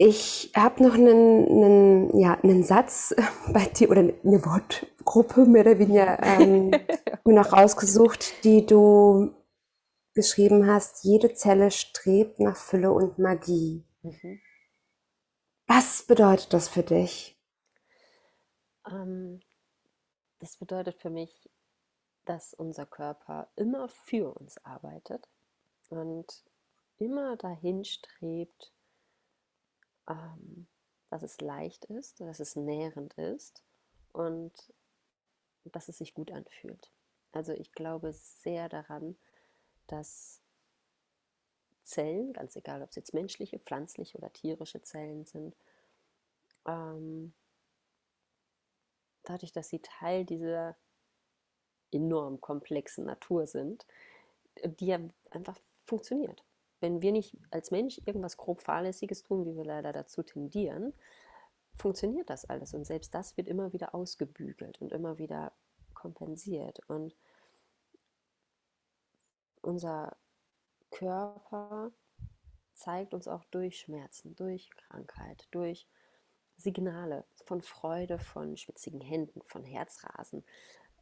Ich habe noch einen, einen, ja, einen Satz bei dir oder eine Wortgruppe mehr oder weniger ähm, noch rausgesucht, die du geschrieben hast. Jede Zelle strebt nach Fülle und Magie. Mhm. Was bedeutet das für dich? Ähm, das bedeutet für mich, dass unser Körper immer für uns arbeitet und immer dahin strebt, ähm, dass es leicht ist, dass es nährend ist und dass es sich gut anfühlt. Also ich glaube sehr daran, dass Zellen, ganz egal ob es jetzt menschliche, pflanzliche oder tierische Zellen sind, ähm, dadurch, dass sie Teil dieser enorm komplexen Natur sind, die ja einfach funktioniert. Wenn wir nicht als Mensch irgendwas grob Fahrlässiges tun, wie wir leider dazu tendieren, funktioniert das alles. Und selbst das wird immer wieder ausgebügelt und immer wieder kompensiert. Und unser Körper zeigt uns auch durch Schmerzen, durch Krankheit, durch Signale von Freude, von schwitzigen Händen, von Herzrasen,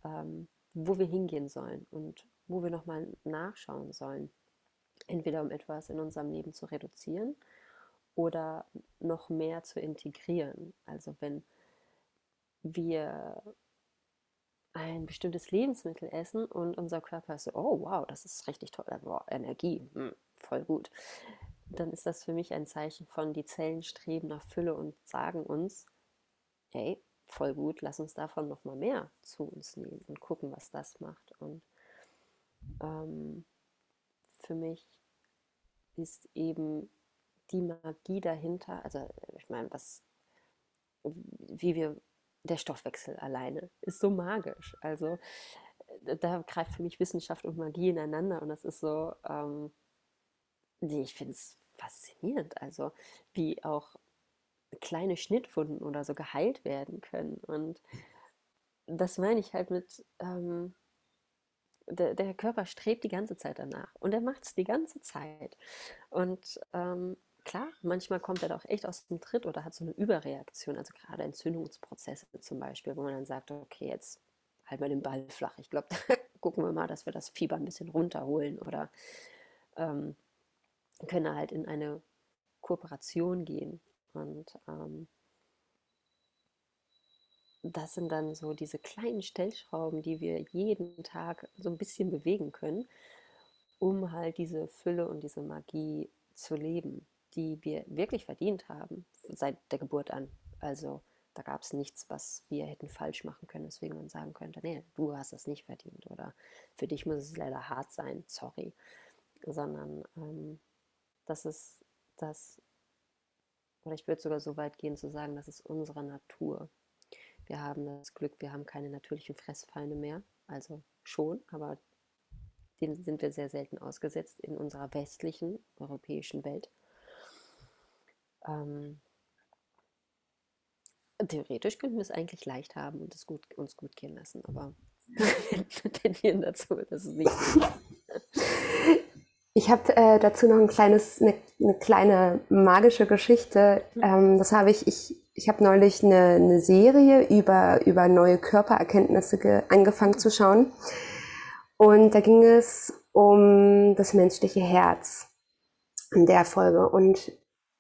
ähm, wo wir hingehen sollen und wo wir nochmal nachschauen sollen. Entweder um etwas in unserem Leben zu reduzieren oder noch mehr zu integrieren. Also wenn wir ein bestimmtes Lebensmittel essen und unser Körper so, oh wow, das ist richtig toll, wow, Energie, hm, voll gut, dann ist das für mich ein Zeichen von, die Zellen streben nach Fülle und sagen uns, hey, voll gut, lass uns davon nochmal mehr zu uns nehmen und gucken, was das macht. Und ähm, für mich ist eben die Magie dahinter, also ich meine, was, wie wir, der Stoffwechsel alleine ist so magisch. Also da greift für mich Wissenschaft und Magie ineinander und das ist so, ähm, ich finde es faszinierend, also wie auch kleine Schnittwunden oder so geheilt werden können. Und das meine ich halt mit, ähm, der, der, Körper strebt die ganze Zeit danach und er macht es die ganze Zeit. Und ähm, klar, manchmal kommt er doch echt aus dem Tritt oder hat so eine Überreaktion, also gerade Entzündungsprozesse zum Beispiel, wo man dann sagt, okay, jetzt halt mal den Ball flach. Ich glaube, gucken wir mal, dass wir das Fieber ein bisschen runterholen oder ähm, können halt in eine Kooperation gehen und ähm, das sind dann so diese kleinen Stellschrauben, die wir jeden Tag so ein bisschen bewegen können, um halt diese Fülle und diese Magie zu leben, die wir wirklich verdient haben seit der Geburt an. Also da gab es nichts, was wir hätten falsch machen können, weswegen man sagen könnte, nee, du hast das nicht verdient oder für dich muss es leider hart sein, sorry. Sondern ähm, das ist das oder ich würde sogar so weit gehen zu sagen, das ist unsere Natur. Wir haben das Glück, wir haben keine natürlichen Fressfeinde mehr. Also schon, aber denen sind wir sehr selten ausgesetzt in unserer westlichen europäischen Welt. Ähm, theoretisch könnten wir es eigentlich leicht haben und es gut, uns gut gehen lassen, aber Wir tendieren dazu, das ist nicht. Ich habe äh, dazu noch ein kleines, eine, eine kleine magische Geschichte. Mhm. Ähm, das habe ich, ich, ich habe neulich eine, eine Serie über, über neue Körpererkenntnisse angefangen zu schauen. Und da ging es um das menschliche Herz in der Folge. Und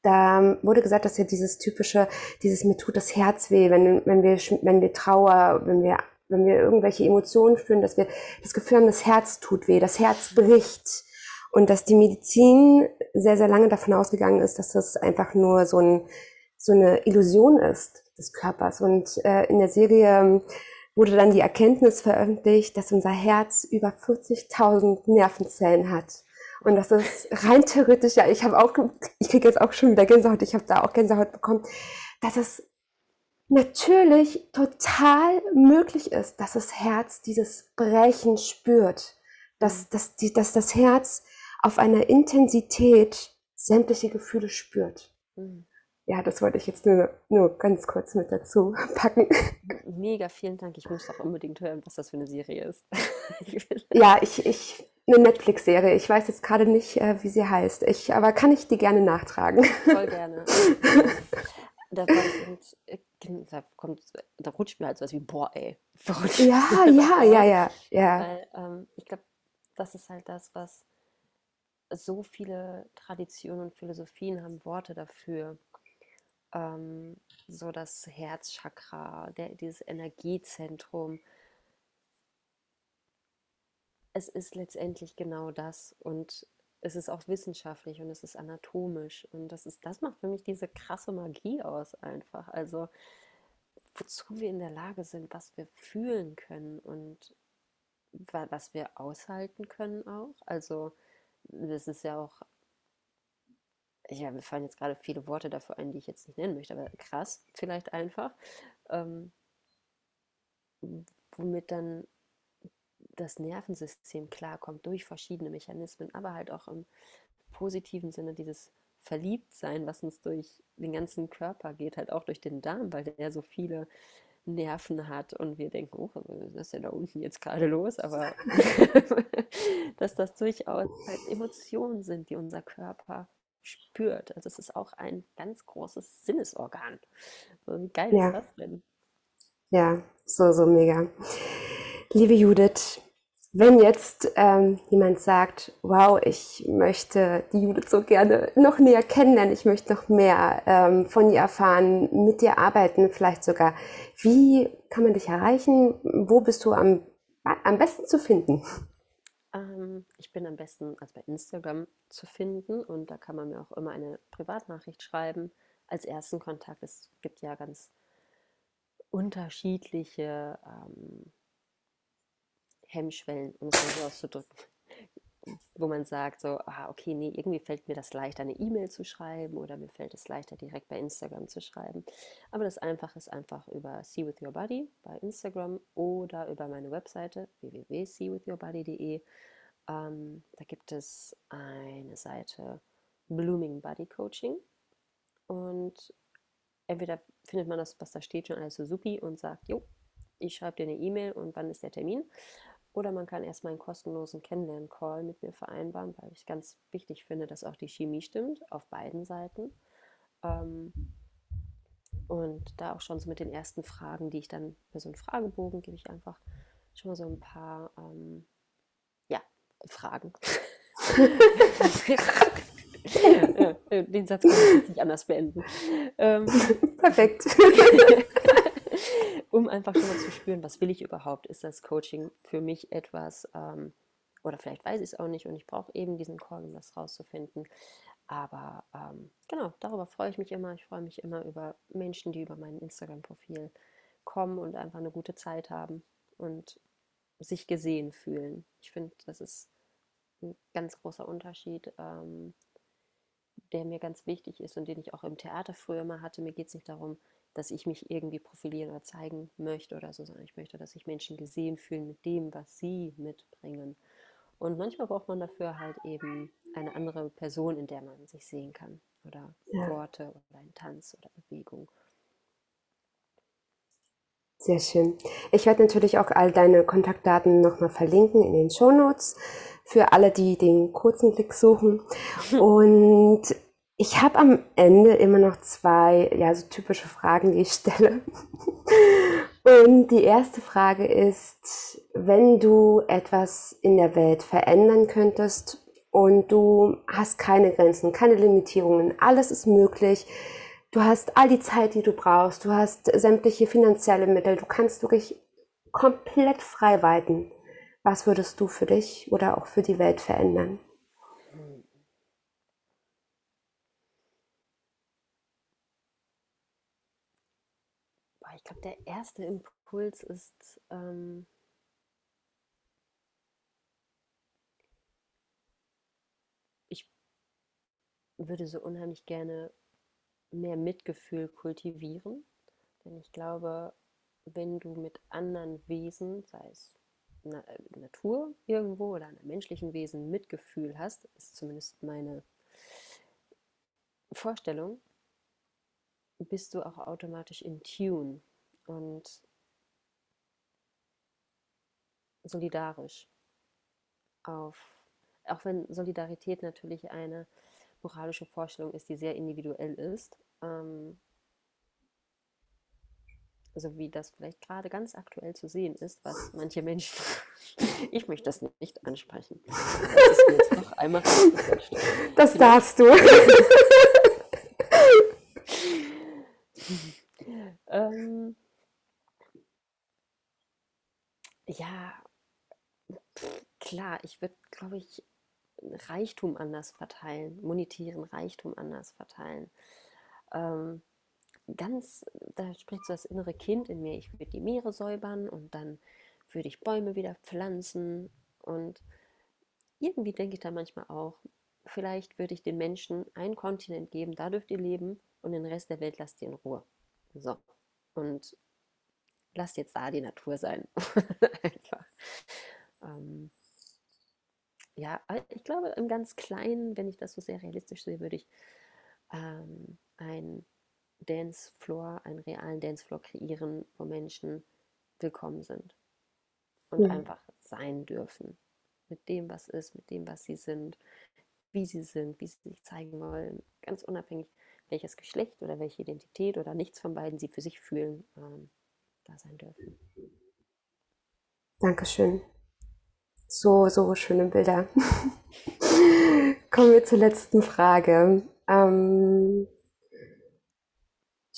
da wurde gesagt, dass ja dieses typische, dieses mir tut das Herz weh, wenn, wenn wir, wenn wir Trauer, wenn wir, wenn wir irgendwelche Emotionen spüren, dass wir das Gefühl haben, das Herz tut weh, das Herz bricht. Und dass die Medizin sehr, sehr lange davon ausgegangen ist, dass das einfach nur so, ein, so eine Illusion ist des Körpers. Und äh, in der Serie wurde dann die Erkenntnis veröffentlicht, dass unser Herz über 40.000 Nervenzellen hat. Und das ist rein theoretisch, ja, ich habe auch, ich kriege jetzt auch schon wieder Gänsehaut, ich habe da auch Gänsehaut bekommen, dass es natürlich total möglich ist, dass das Herz dieses Brechen spürt, dass, mhm. dass, die, dass das Herz auf einer Intensität sämtliche Gefühle spürt. Mhm. Ja, das wollte ich jetzt nur, nur ganz kurz mit dazu packen. Mega, vielen Dank. Ich muss auch unbedingt hören, was das für eine Serie ist. ja, ich, ich, eine Netflix-Serie. Ich weiß jetzt gerade nicht, äh, wie sie heißt. Ich, aber kann ich die gerne nachtragen? Voll gerne. da, kommt, äh, da, kommt, da rutscht mir halt so was wie, boah, ey. Ja, ja, ja, ja, ja. Weil, ähm, ich glaube, das ist halt das, was so viele Traditionen und Philosophien haben Worte dafür. Ähm, so das Herzchakra, der, dieses Energiezentrum. Es ist letztendlich genau das und es ist auch wissenschaftlich und es ist anatomisch und das ist, das macht für mich diese krasse Magie aus einfach. Also wozu wir in der Lage sind, was wir fühlen können und was wir aushalten können auch. Also das ist ja auch ja, mir fallen jetzt gerade viele Worte dafür ein, die ich jetzt nicht nennen möchte, aber krass vielleicht einfach, ähm, womit dann das Nervensystem klarkommt durch verschiedene Mechanismen, aber halt auch im positiven Sinne dieses Verliebtsein, was uns durch den ganzen Körper geht, halt auch durch den Darm, weil der so viele Nerven hat und wir denken, oh, was ist denn da unten jetzt gerade los? Aber dass das durchaus halt Emotionen sind, die unser Körper spürt. Also es ist auch ein ganz großes Sinnesorgan. So, wie geil ja. ist das denn? Ja, so, so mega. Liebe Judith, wenn jetzt ähm, jemand sagt, wow, ich möchte die Judith so gerne noch näher kennenlernen, ich möchte noch mehr ähm, von ihr erfahren, mit dir arbeiten vielleicht sogar, wie kann man dich erreichen? Wo bist du am, am besten zu finden? Ähm, ich bin am besten also bei Instagram zu finden und da kann man mir auch immer eine Privatnachricht schreiben als ersten Kontakt. Es gibt ja ganz unterschiedliche ähm, Hemmschwellen, um es mal so auszudrücken wo man sagt, so, ah, okay, nee, irgendwie fällt mir das leichter, eine E-Mail zu schreiben oder mir fällt es leichter, direkt bei Instagram zu schreiben. Aber das Einfache ist einfach über See With Your Body bei Instagram oder über meine Webseite www.seewithyourbody.de. Ähm, da gibt es eine Seite Blooming Body Coaching und entweder findet man das, was da steht, schon alles so supi und sagt, jo, ich schreibe dir eine E-Mail und wann ist der Termin? Oder man kann erstmal einen kostenlosen Kennenlern-Call mit mir vereinbaren, weil ich ganz wichtig finde, dass auch die Chemie stimmt, auf beiden Seiten. Ähm, und da auch schon so mit den ersten Fragen, die ich dann für so einen Fragebogen gebe ich einfach schon mal so ein paar ähm, ja, Fragen. den Satz kann ich nicht anders beenden. Ähm, Perfekt um einfach schon mal zu spüren, was will ich überhaupt? Ist das Coaching für mich etwas, ähm, oder vielleicht weiß ich es auch nicht und ich brauche eben diesen Call, um das rauszufinden. Aber ähm, genau, darüber freue ich mich immer. Ich freue mich immer über Menschen, die über mein Instagram-Profil kommen und einfach eine gute Zeit haben und sich gesehen fühlen. Ich finde, das ist ein ganz großer Unterschied, ähm, der mir ganz wichtig ist und den ich auch im Theater früher immer hatte. Mir geht es nicht darum, dass ich mich irgendwie profilieren oder zeigen möchte oder so, sondern ich möchte, dass sich Menschen gesehen fühlen mit dem, was sie mitbringen. Und manchmal braucht man dafür halt eben eine andere Person, in der man sich sehen kann. Oder ja. Worte oder ein Tanz oder Bewegung. Sehr schön. Ich werde natürlich auch all deine Kontaktdaten nochmal verlinken in den Show Notes für alle, die den kurzen Blick suchen. Und ich habe am Ende immer noch zwei, ja, so typische Fragen, die ich stelle. Und die erste Frage ist, wenn du etwas in der Welt verändern könntest und du hast keine Grenzen, keine Limitierungen, alles ist möglich, du hast all die Zeit, die du brauchst, du hast sämtliche finanzielle Mittel, du kannst wirklich komplett frei weiten. Was würdest du für dich oder auch für die Welt verändern? Ich glaube, der erste Impuls ist, ähm, ich würde so unheimlich gerne mehr Mitgefühl kultivieren. Denn ich glaube, wenn du mit anderen Wesen, sei es Na äh, Natur irgendwo oder einer menschlichen Wesen Mitgefühl hast, ist zumindest meine Vorstellung, bist du auch automatisch in Tune und solidarisch auf, auch wenn Solidarität natürlich eine moralische Vorstellung ist, die sehr individuell ist, ähm, so wie das vielleicht gerade ganz aktuell zu sehen ist, was manche Menschen, ich möchte das nicht ansprechen. Das ist mir jetzt noch einmal. Das darfst du. ähm, ja, klar, ich würde, glaube ich, Reichtum anders verteilen, monetären Reichtum anders verteilen. Ähm, ganz, da spricht so das innere Kind in mir. Ich würde die Meere säubern und dann würde ich Bäume wieder pflanzen. Und irgendwie denke ich da manchmal auch, vielleicht würde ich den Menschen einen Kontinent geben, da dürft ihr leben und den Rest der Welt lasst ihr in Ruhe. So. Und lasst jetzt da die Natur sein. Einfach. Ähm, ja, ich glaube, im ganz Kleinen, wenn ich das so sehr realistisch sehe, würde ich ähm, ein Dancefloor, einen realen Dancefloor kreieren, wo Menschen willkommen sind und ja. einfach sein dürfen. Mit dem, was ist, mit dem, was sie sind, wie sie sind, wie sie sich zeigen wollen. Ganz unabhängig, welches Geschlecht oder welche Identität oder nichts von beiden sie für sich fühlen, ähm, da sein dürfen. Dankeschön. So, so schöne Bilder. Kommen wir zur letzten Frage. Ähm,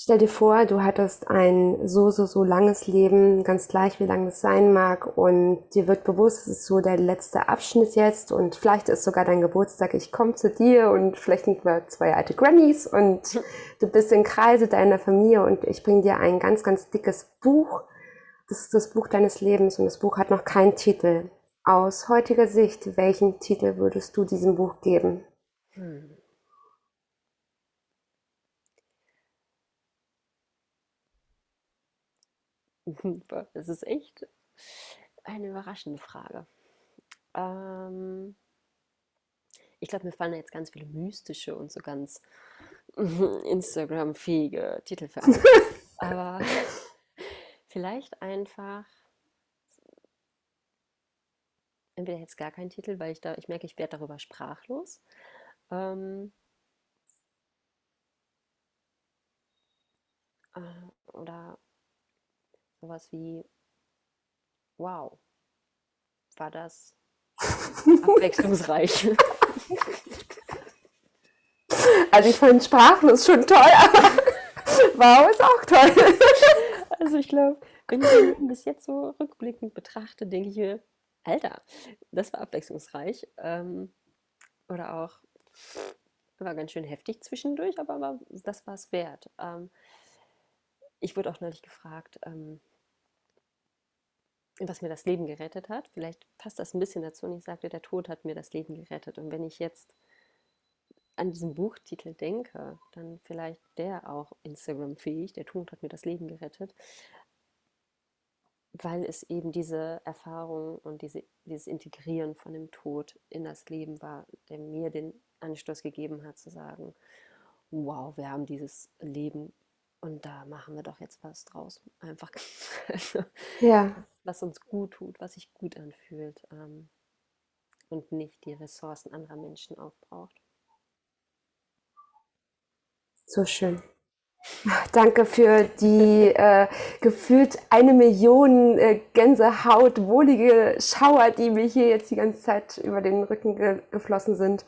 Stell dir vor, du hattest ein so, so, so langes Leben, ganz gleich wie lang es sein mag, und dir wird bewusst, es ist so der letzte Abschnitt jetzt, und vielleicht ist sogar dein Geburtstag, ich komme zu dir, und vielleicht sind wir zwei alte Grammys, und du bist im Kreise deiner Familie, und ich bringe dir ein ganz, ganz dickes Buch. Das ist das Buch deines Lebens, und das Buch hat noch keinen Titel. Aus heutiger Sicht, welchen Titel würdest du diesem Buch geben? Hm. Das ist echt eine überraschende Frage. Ähm, ich glaube, mir fallen jetzt ganz viele mystische und so ganz Instagram-fähige Titel für ein. Aber vielleicht einfach entweder jetzt gar keinen Titel, weil ich da, ich merke, ich werde darüber sprachlos. Ähm, äh, oder sowas wie, wow, war das abwechslungsreich. Also ich fand sprachlos schon toll, aber wow ist auch toll. Also ich glaube, wenn ich bis jetzt so rückblickend betrachte, denke ich mir, Alter, das war abwechslungsreich. Ähm, oder auch, war ganz schön heftig zwischendurch, aber, aber das war es wert. Ähm, ich wurde auch neulich gefragt, ähm, was mir das Leben gerettet hat. Vielleicht passt das ein bisschen dazu und ich sagte, der Tod hat mir das Leben gerettet. Und wenn ich jetzt an diesen Buchtitel denke, dann vielleicht der auch Instagram-fähig, der Tod hat mir das Leben gerettet, weil es eben diese Erfahrung und diese, dieses Integrieren von dem Tod in das Leben war, der mir den Anstoß gegeben hat zu sagen, wow, wir haben dieses Leben Und da machen wir doch jetzt was draus. Einfach, also, Ja, was uns gut tut, was sich gut anfühlt ähm, und nicht die Ressourcen anderer Menschen aufbraucht. so schön. Danke für die äh, gefühlt eine Million äh, Gänsehaut, wohlige Schauer, die mir hier jetzt die ganze Zeit über den Rücken ge geflossen sind.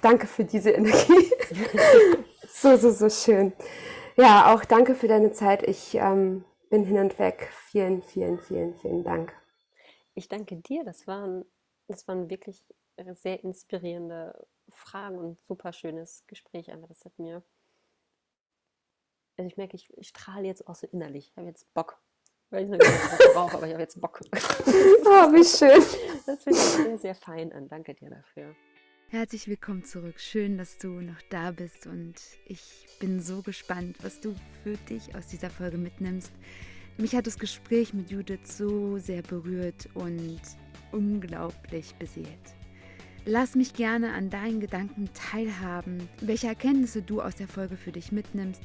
Danke für diese Energie. so, so, so schön. Ja, auch danke für deine Zeit. Ich ähm, bin hin und weg. Vielen, vielen, vielen, vielen Dank. Ich danke dir. Das waren, das waren wirklich sehr inspirierende Fragen und super schönes Gespräch. Das hat mir. Also ich merke, ich, ich strahle jetzt auch so innerlich. Ich habe jetzt Bock. Weil ich noch nicht was brauche, aber ich habe jetzt Bock. Oh, wie schön. Das finde ich sehr, sehr fein an. Danke dir dafür. Herzlich willkommen zurück. Schön, dass du noch da bist und ich bin so gespannt, was du für dich aus dieser Folge mitnimmst. Mich hat das Gespräch mit Judith so sehr berührt und unglaublich beseelt. Lass mich gerne an deinen Gedanken teilhaben, welche Erkenntnisse du aus der Folge für dich mitnimmst,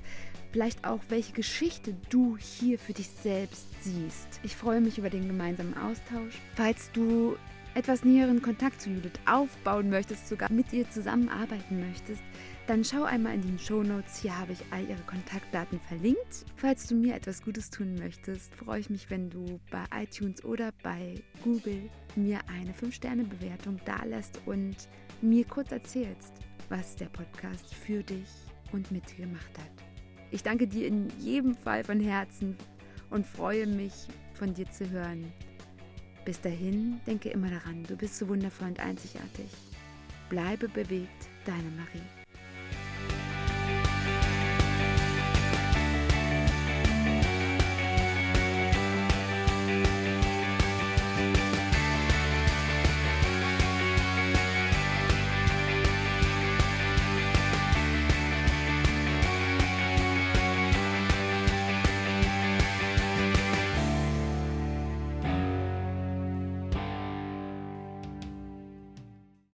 vielleicht auch welche Geschichte du hier für dich selbst siehst. Ich freue mich über den gemeinsamen Austausch. Falls du etwas näheren Kontakt zu Judith aufbauen möchtest, sogar mit ihr zusammenarbeiten möchtest, dann schau einmal in den Show Notes. Hier habe ich all ihre Kontaktdaten verlinkt. Falls du mir etwas Gutes tun möchtest, freue ich mich, wenn du bei iTunes oder bei Google mir eine 5-Sterne-Bewertung dalässt und mir kurz erzählst, was der Podcast für dich und mit dir gemacht hat. Ich danke dir in jedem Fall von Herzen und freue mich, von dir zu hören. Bis dahin, denke immer daran, du bist so wundervoll und einzigartig. Bleibe bewegt, deine Marie.